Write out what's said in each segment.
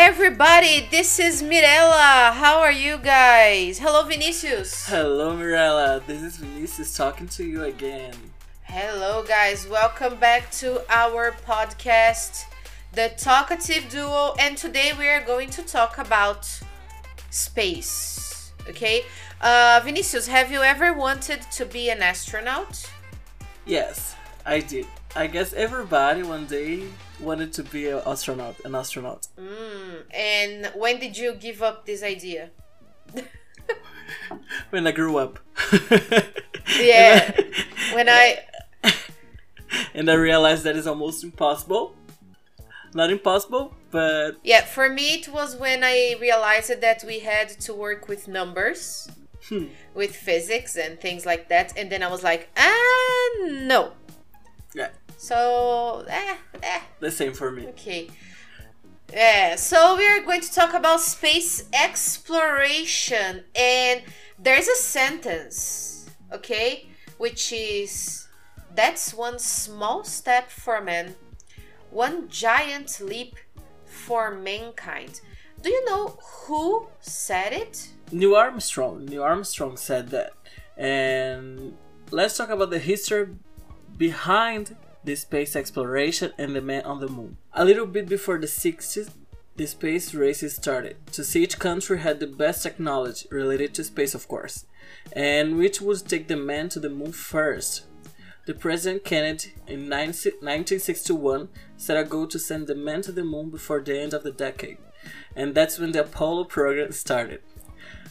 everybody. This is Mirella. How are you guys? Hello, Vinicius. Hello, Mirella. This is Vinicius talking to you again. Hello, guys. Welcome back to our podcast, The Talkative Duo. And today we are going to talk about space. Okay? Uh, Vinicius, have you ever wanted to be an astronaut? Yes, I did. I guess everybody one day wanted to be an astronaut, an astronaut. Mm, and when did you give up this idea? when I grew up. yeah. when I and I realized that is almost impossible. Not impossible, but yeah, for me it was when I realized that we had to work with numbers, hmm. with physics and things like that, and then I was like, ah, no. Yeah. So, eh, eh. The same for me. Okay. Yeah, so we are going to talk about space exploration, and there's a sentence, okay, which is that's one small step for man, one giant leap for mankind. Do you know who said it? Neil Armstrong. Neil Armstrong said that. And let's talk about the history behind the space exploration and the man on the moon. A little bit before the 60s, the space races started to see which country had the best technology related to space, of course, and which would take the man to the moon first. The President Kennedy in 1961 set a goal to send the man to the moon before the end of the decade, and that's when the Apollo program started.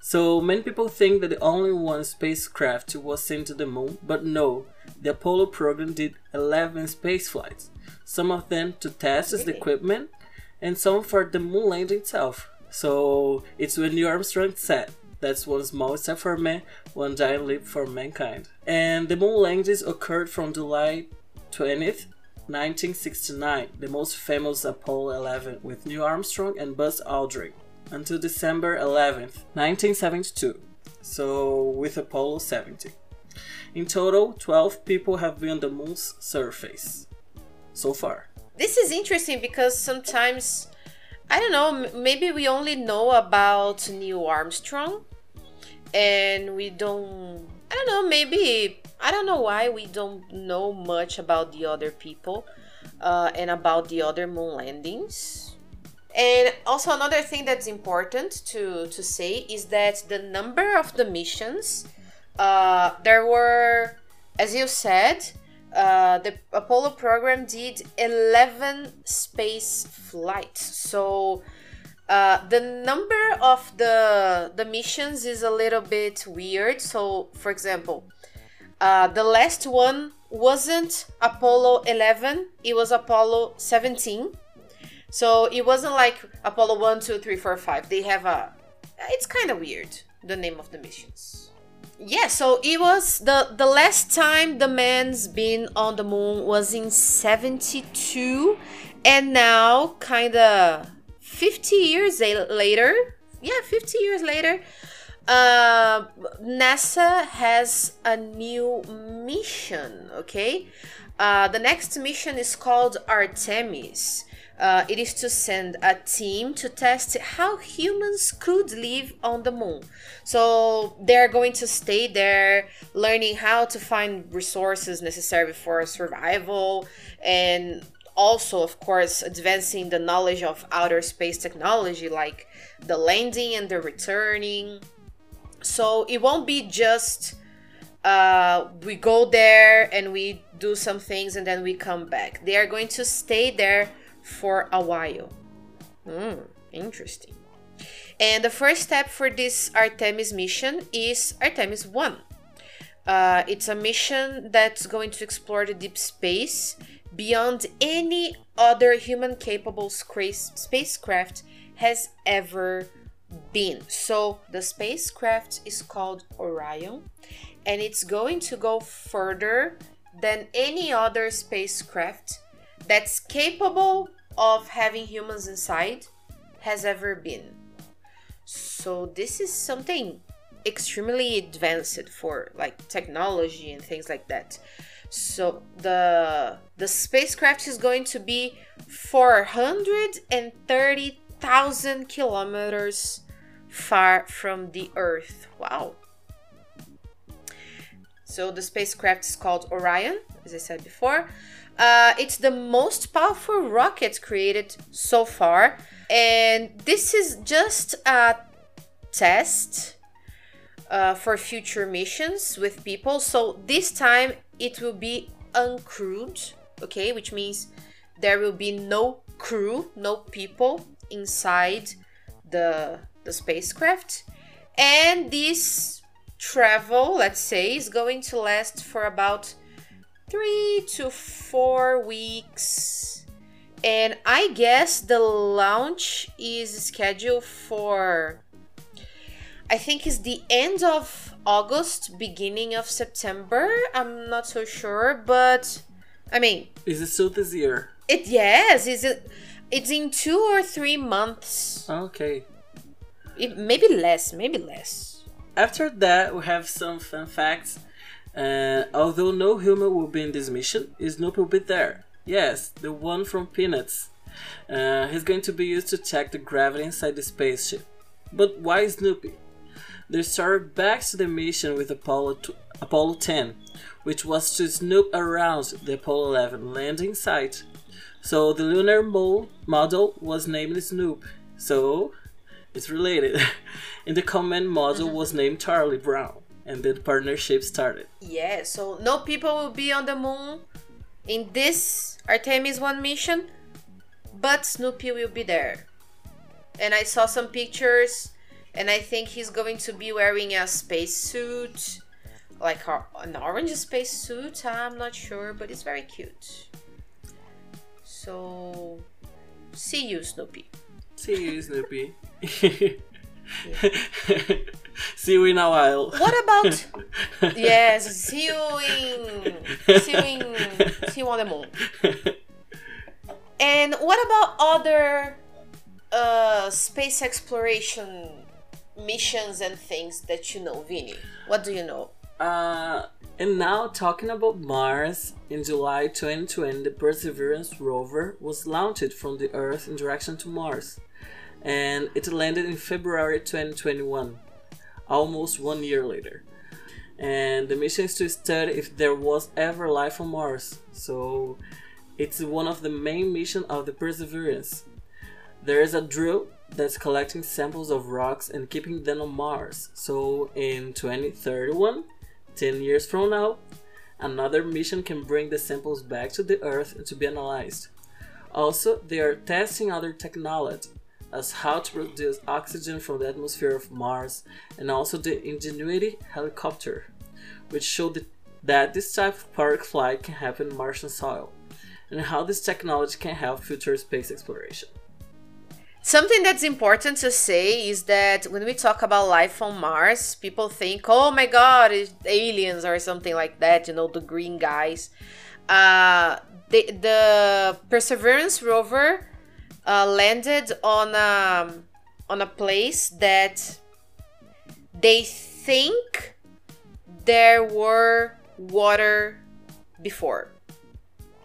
So many people think that the only one spacecraft was sent to the moon, but no, the Apollo program did 11 space flights, some of them to test the equipment and some for the moon landing itself. So it's when Neil Armstrong said, that's one small step for man, one giant leap for mankind. And the moon landings occurred from July 20th, 1969, the most famous Apollo 11 with Neil Armstrong and Buzz Aldrin, until December 11th, 1972, so with Apollo 17. In total, 12 people have been on the moon's surface so far. This is interesting because sometimes, I don't know, maybe we only know about Neil Armstrong and we don't, I don't know, maybe, I don't know why we don't know much about the other people uh, and about the other moon landings. And also another thing that's important to, to say is that the number of the missions uh, there were, as you said, uh, the Apollo program did 11 space flights. So uh, the number of the the missions is a little bit weird. So, for example, uh, the last one wasn't Apollo 11; it was Apollo 17. So it wasn't like Apollo 1, 2, 3, 4, 5. They have a. It's kind of weird the name of the missions yeah so it was the the last time the man's been on the moon was in 72 and now kind of 50 years later. Yeah 50 years later uh, nasa has a new mission okay? Uh, the next mission is called artemis uh, it is to send a team to test how humans could live on the moon. So they're going to stay there, learning how to find resources necessary for survival, and also, of course, advancing the knowledge of outer space technology, like the landing and the returning. So it won't be just uh, we go there and we do some things and then we come back. They are going to stay there for a while. Hmm, interesting. And the first step for this Artemis mission is Artemis 1. Uh, it's a mission that's going to explore the deep space beyond any other human capable spacecraft has ever been. So the spacecraft is called Orion and it's going to go further than any other spacecraft that's capable of having humans inside has ever been. So this is something extremely advanced for like technology and things like that. So the the spacecraft is going to be 430 4,000 kilometers far from the Earth. Wow. So the spacecraft is called Orion, as I said before. Uh, it's the most powerful rocket created so far, and this is just a test uh, for future missions with people. So this time it will be uncrewed, okay, which means there will be no crew, no people inside the the spacecraft, and this travel, let's say, is going to last for about three to four weeks. And I guess the launch is scheduled for, I think, is the end of August, beginning of September. I'm not so sure, but I mean, Is it still this year? it yes, is it? It's in two or three months. Okay. It, maybe less, maybe less. After that, we have some fun facts. Uh, although no human will be in this mission, Snoop will be there. Yes, the one from Peanuts. Uh, he's going to be used to check the gravity inside the spaceship. But why Snoopy? They started back to the mission with Apollo, t- Apollo 10, which was to snoop around the Apollo 11 landing site. So the lunar mole model was named Snoop. So it's related. and the command module was named Charlie Brown. And the partnership started. Yeah, so no people will be on the moon in this Artemis 1 mission, but Snoopy will be there. And I saw some pictures, and I think he's going to be wearing a spacesuit, like a, an orange spacesuit. I'm not sure, but it's very cute. So, see you, Snoopy. See you, Snoopy. See you in a while. What about yes? See you in see you in see you on the moon. And what about other uh, space exploration missions and things that you know, Vinny? What do you know? Uh, and now talking about Mars, in July 2020, the Perseverance rover was launched from the Earth in direction to Mars, and it landed in February 2021, almost one year later. And the mission is to study if there was ever life on Mars. So it's one of the main missions of the Perseverance. There is a drill that's collecting samples of rocks and keeping them on Mars. So in 2031, 10 years from now, another mission can bring the samples back to the Earth to be analyzed. Also, they are testing other technology, as how to produce oxygen from the atmosphere of Mars, and also the Ingenuity helicopter, which showed that- this type of park flight can happen in Martian soil, and how this technology can help future space exploration. Something that's important to say is that when we talk about life on Mars, people think, "Oh my God, it's aliens or something like that." You know, the green guys. Uh, the the Perseverance rover uh, landed on a on a place that they think there were water before.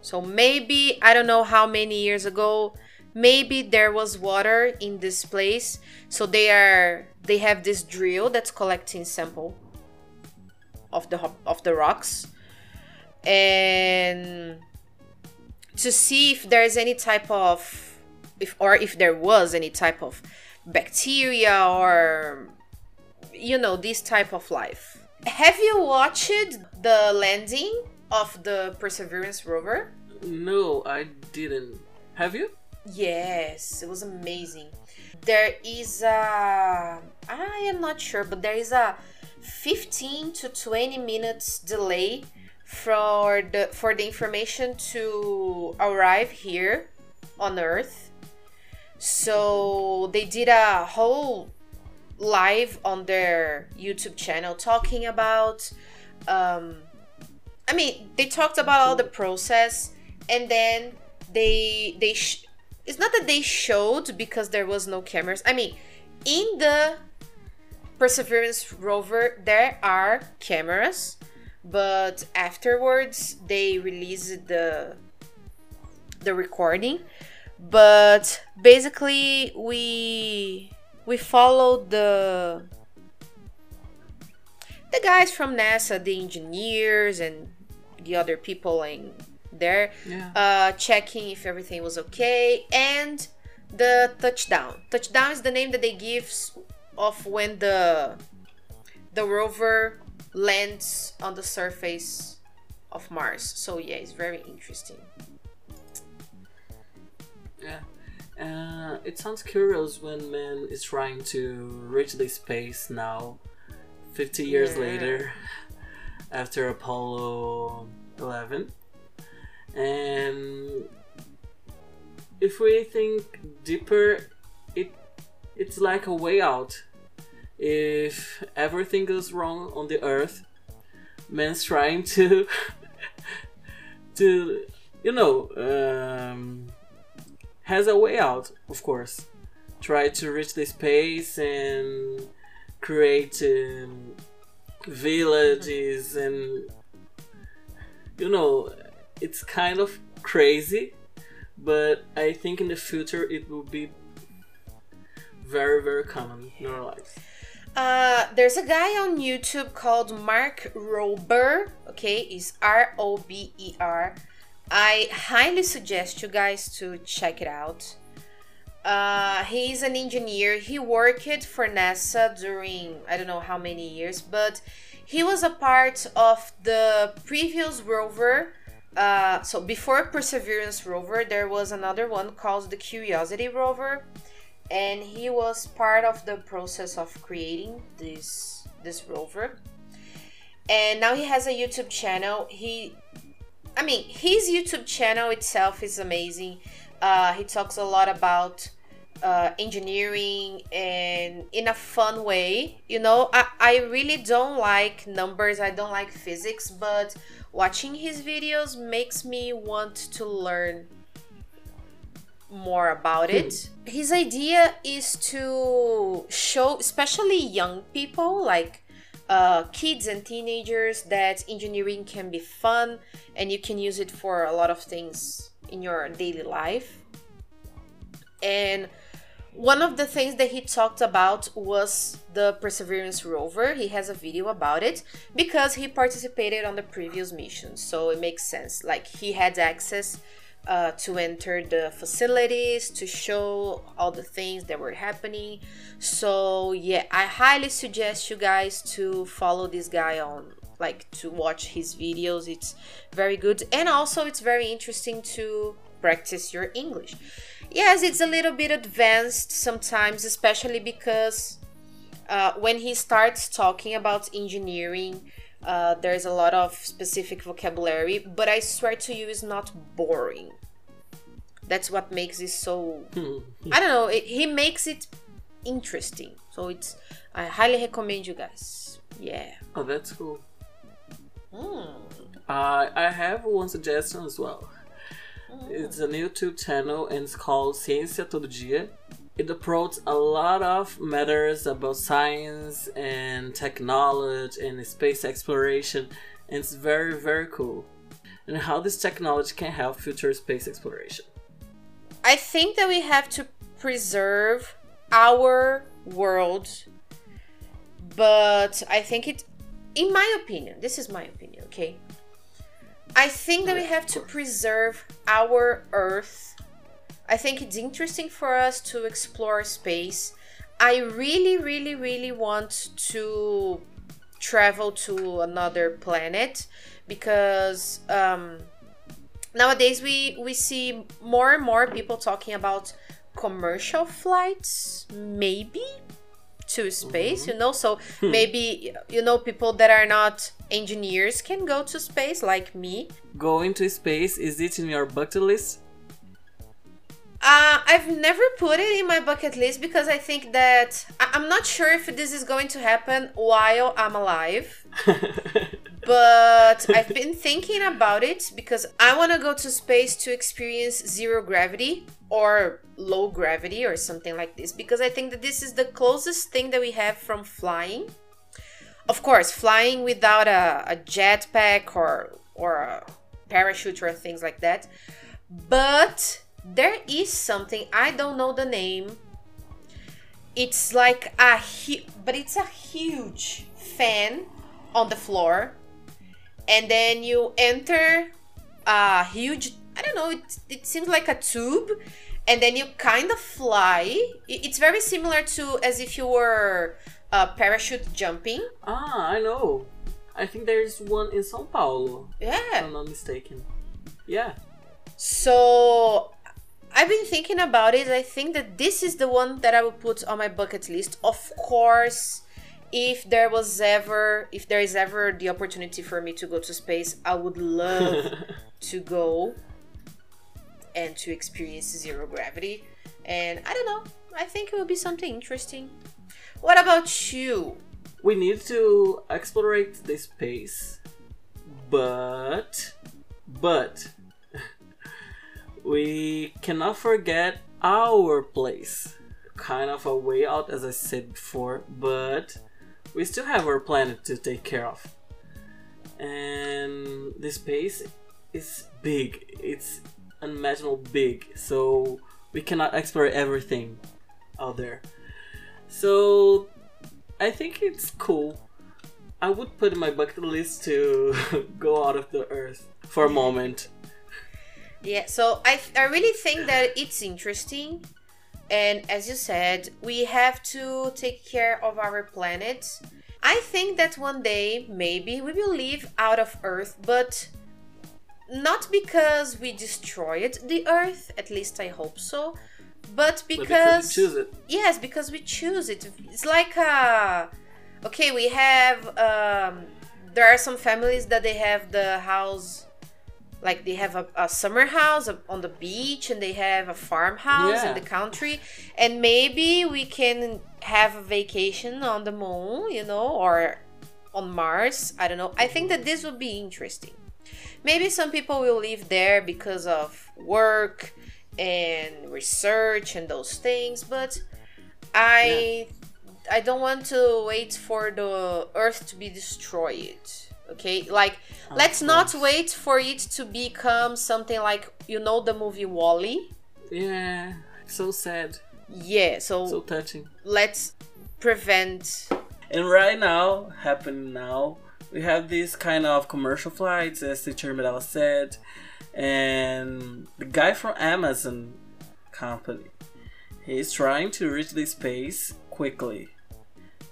So maybe I don't know how many years ago maybe there was water in this place so they are they have this drill that's collecting sample of the of the rocks and to see if there's any type of if or if there was any type of bacteria or you know this type of life have you watched the landing of the perseverance rover No, I didn't. Have you? Yes, it was amazing. There is a I am not sure, but there is a 15 to 20 minutes delay for the for the information to arrive here on Earth. So they did a whole live on their YouTube channel talking about um I mean, they talked about all the process and then they they sh- it's not that they showed because there was no cameras. I mean, in the Perseverance rover there are cameras, but afterwards they released the the recording. But basically we we followed the the guys from NASA, the engineers and the other people in there, Yeah. uh, checking if everything was okay, and the touchdown. Touchdown is the name that they give of when the the rover lands on the surface of Mars. So yeah, it's very interesting. Yeah. Uh, it sounds curious when man is trying to reach the space now, 50 years Yeah. later, after Apollo 11. And if we think deeper, it it's like a way out. If everything goes wrong on the Earth, man's trying to to you know um, has a way out, of course. Try to reach the space and create um, villages, and you know, it's kind of crazy, but I think in the future it will be very, very common in our lives. Uh, there's a guy on YouTube called Mark Rober. Okay, is R O B E R. I highly suggest you guys to check it out. Uh, he's an engineer. He worked for NASA during I don't know how many years, but he was a part of the previous rover. Uh, so before Perseverance rover, there was another one called the Curiosity rover and he was part of the process of creating this this rover and now he has a youtube channel he i mean his youtube channel itself is amazing. Uh, he talks a lot about uh, engineering and in a fun way you know? I, I really don't like numbers. I don't like physics but watching his videos makes me want to learn more about it. His idea is to show, especially young people, like uh, kids and teenagers, that engineering can be fun and you can use it for a lot of things in your daily life. And one of the things that he talked about was the Perseverance rover. He has a video about it because he participated on the previous mission. So it makes sense. Like he had access uh, to enter the facilities to show all the things that were happening. So yeah, I highly suggest you guys to follow this guy on like to watch his videos. It's very good and also it's very interesting to practice your English. Yes, it's a little bit advanced sometimes, especially because uh, when he starts talking about engineering, uh, there's a lot of specific vocabulary, but I swear to you, it's not boring. That's what makes it so. I don't know. It, he makes it interesting, so it's. I highly recommend you guys. Yeah. Oh, that's cool. Mm. Uh, I have one suggestion as well. It's a YouTube channel and it's called Ciência Todo Dia. It approaches a lot of matters about science and technology and space exploration, and it's very, very cool. And how this technology can help future space exploration. I think that we have to preserve our world, but I think it, in my opinion, this is my opinion, okay? I think that we have to preserve our Earth. I think it's interesting for us to explore space. I really, really, really want to travel to another planet because um, nowadays we we see more and more people talking about commercial flights maybe to space you know so maybe you know people that are not engineers can go to space like me Going to space, is it in your bucket list? uh, I've never put it in my bucket list because I think that I- I'm not sure if this is going to happen while I'm alive. but I've been thinking about it because I want to go to space to experience zero gravity or low gravity or something like this because I think that this is the closest thing that we have from flying. Of course, flying without a, a jetpack or or a parachute or things like that. But there is something I don't know the name. It's like a hu- but it's a huge fan on the floor, and then you enter a huge. I don't know. It it seems like a tube, and then you kind of fly. It's very similar to as if you were uh, parachute jumping. Ah, I know. I think there's one in São Paulo, if Yeah. I'm not mistaken. Yeah. So I've been thinking about it. I think that this is the one that I will put on my bucket list. Of course, if there was ever, if there is ever the opportunity for me to go to space, I would love to go and to experience zero gravity. And I don't know. I think it will be something interesting. What about you? we need to explore the space, but but we cannot forget our place. Kind of a way out, as I said before, but we still have our planet to take care of. And the space is big. It's unimaginable big, so we cannot explore everything out there. So I think it's cool. I would put in my bucket list to go out of the earth for a moment. Yeah, so I, I really think that it's interesting. And as you said, we have to take care of our planet. I think that one day maybe we will live out of Earth, but not because we destroyed the Earth, at least I hope so, but But because. choose it. Yes, because we choose it. It's like a. Okay, we have. Um, there are some families that they have the house. Like they have a, a summer house on the beach and they have a farmhouse Yeah. in the country. And maybe we can have a vacation on the moon, you know, or on Mars. I don't know. I think that this would be interesting. Maybe some people will live there because of work and research and those things, but I I don't want to wait for the earth to be destroyed. Okay? Like let's not wait for it to become something like you know the movie WALL-E? Yeah, so sad, Yeah, so, so touching. let's prevent And right now, happening now, we have these kind of commercial flights, as Teacher Mirella said, and the guy from Amazon company, he's trying to reach the space quickly.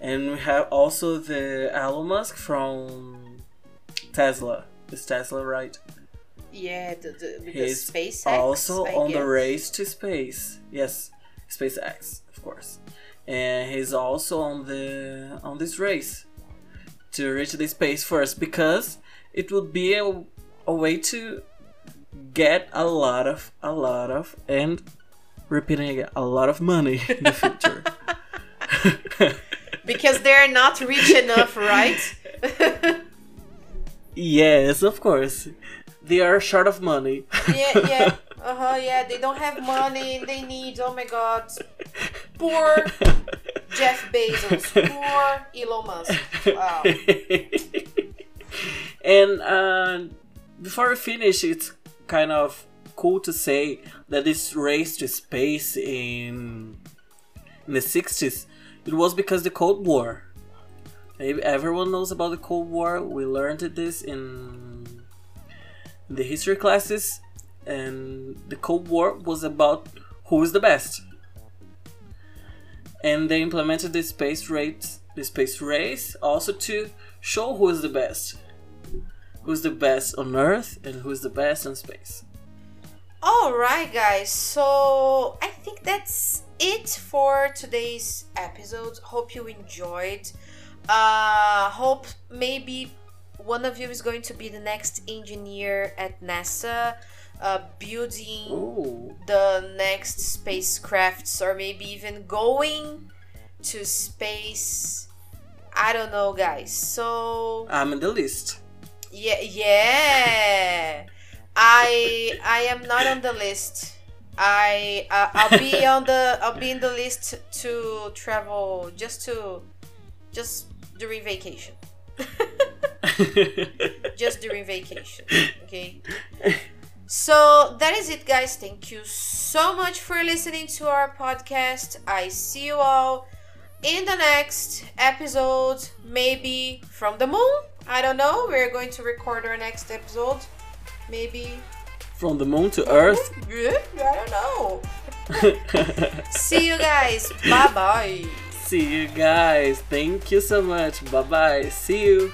And we have also the Elon Musk from Tesla. Is Tesla right? yeah, the, the because He's SpaceX also I on the race to space. Yes, SpaceX, of course. And he's also on the on this race to reach the space first because it would be a, a way to get a lot of a lot of and repeating again a lot of money in the future. because they're not rich enough, right? yes, of course. They are short of money. yeah, yeah. Uh huh. Yeah, they don't have money. They need. Oh my God. Poor Jeff Bezos. Poor Elon Musk. Wow. and uh, before we finish, it's kind of cool to say that this race to space in in the 60s it was because the Cold War. Maybe everyone knows about the Cold War. We learned this in, the history classes, and the Cold War was about who is the best. And they implemented the space race, the space race, also to show who is the best, who's the best on Earth, and who's the best in space. Alright, guys, so I think that's it for today's episode. Hope you enjoyed. Uh, hope maybe one of you is going to be the next engineer at NASA, uh, building Ooh. the next spacecrafts, or maybe even going to space. I don't know, guys. So I'm in the list. yeah, yeah. I I am not on the list. I uh, I'll be on the I'll be in the list to travel just to just during vacation. just during vacation. Okay. So that is it, guys. Thank you so much for listening to our podcast. I see you all in the next episode, maybe from the moon. I don't know. We're going to record our next episode. Maybe. From the moon to Earth? I don't know. See you guys. Bye bye. See you guys. Thank you so much. Bye bye. See you.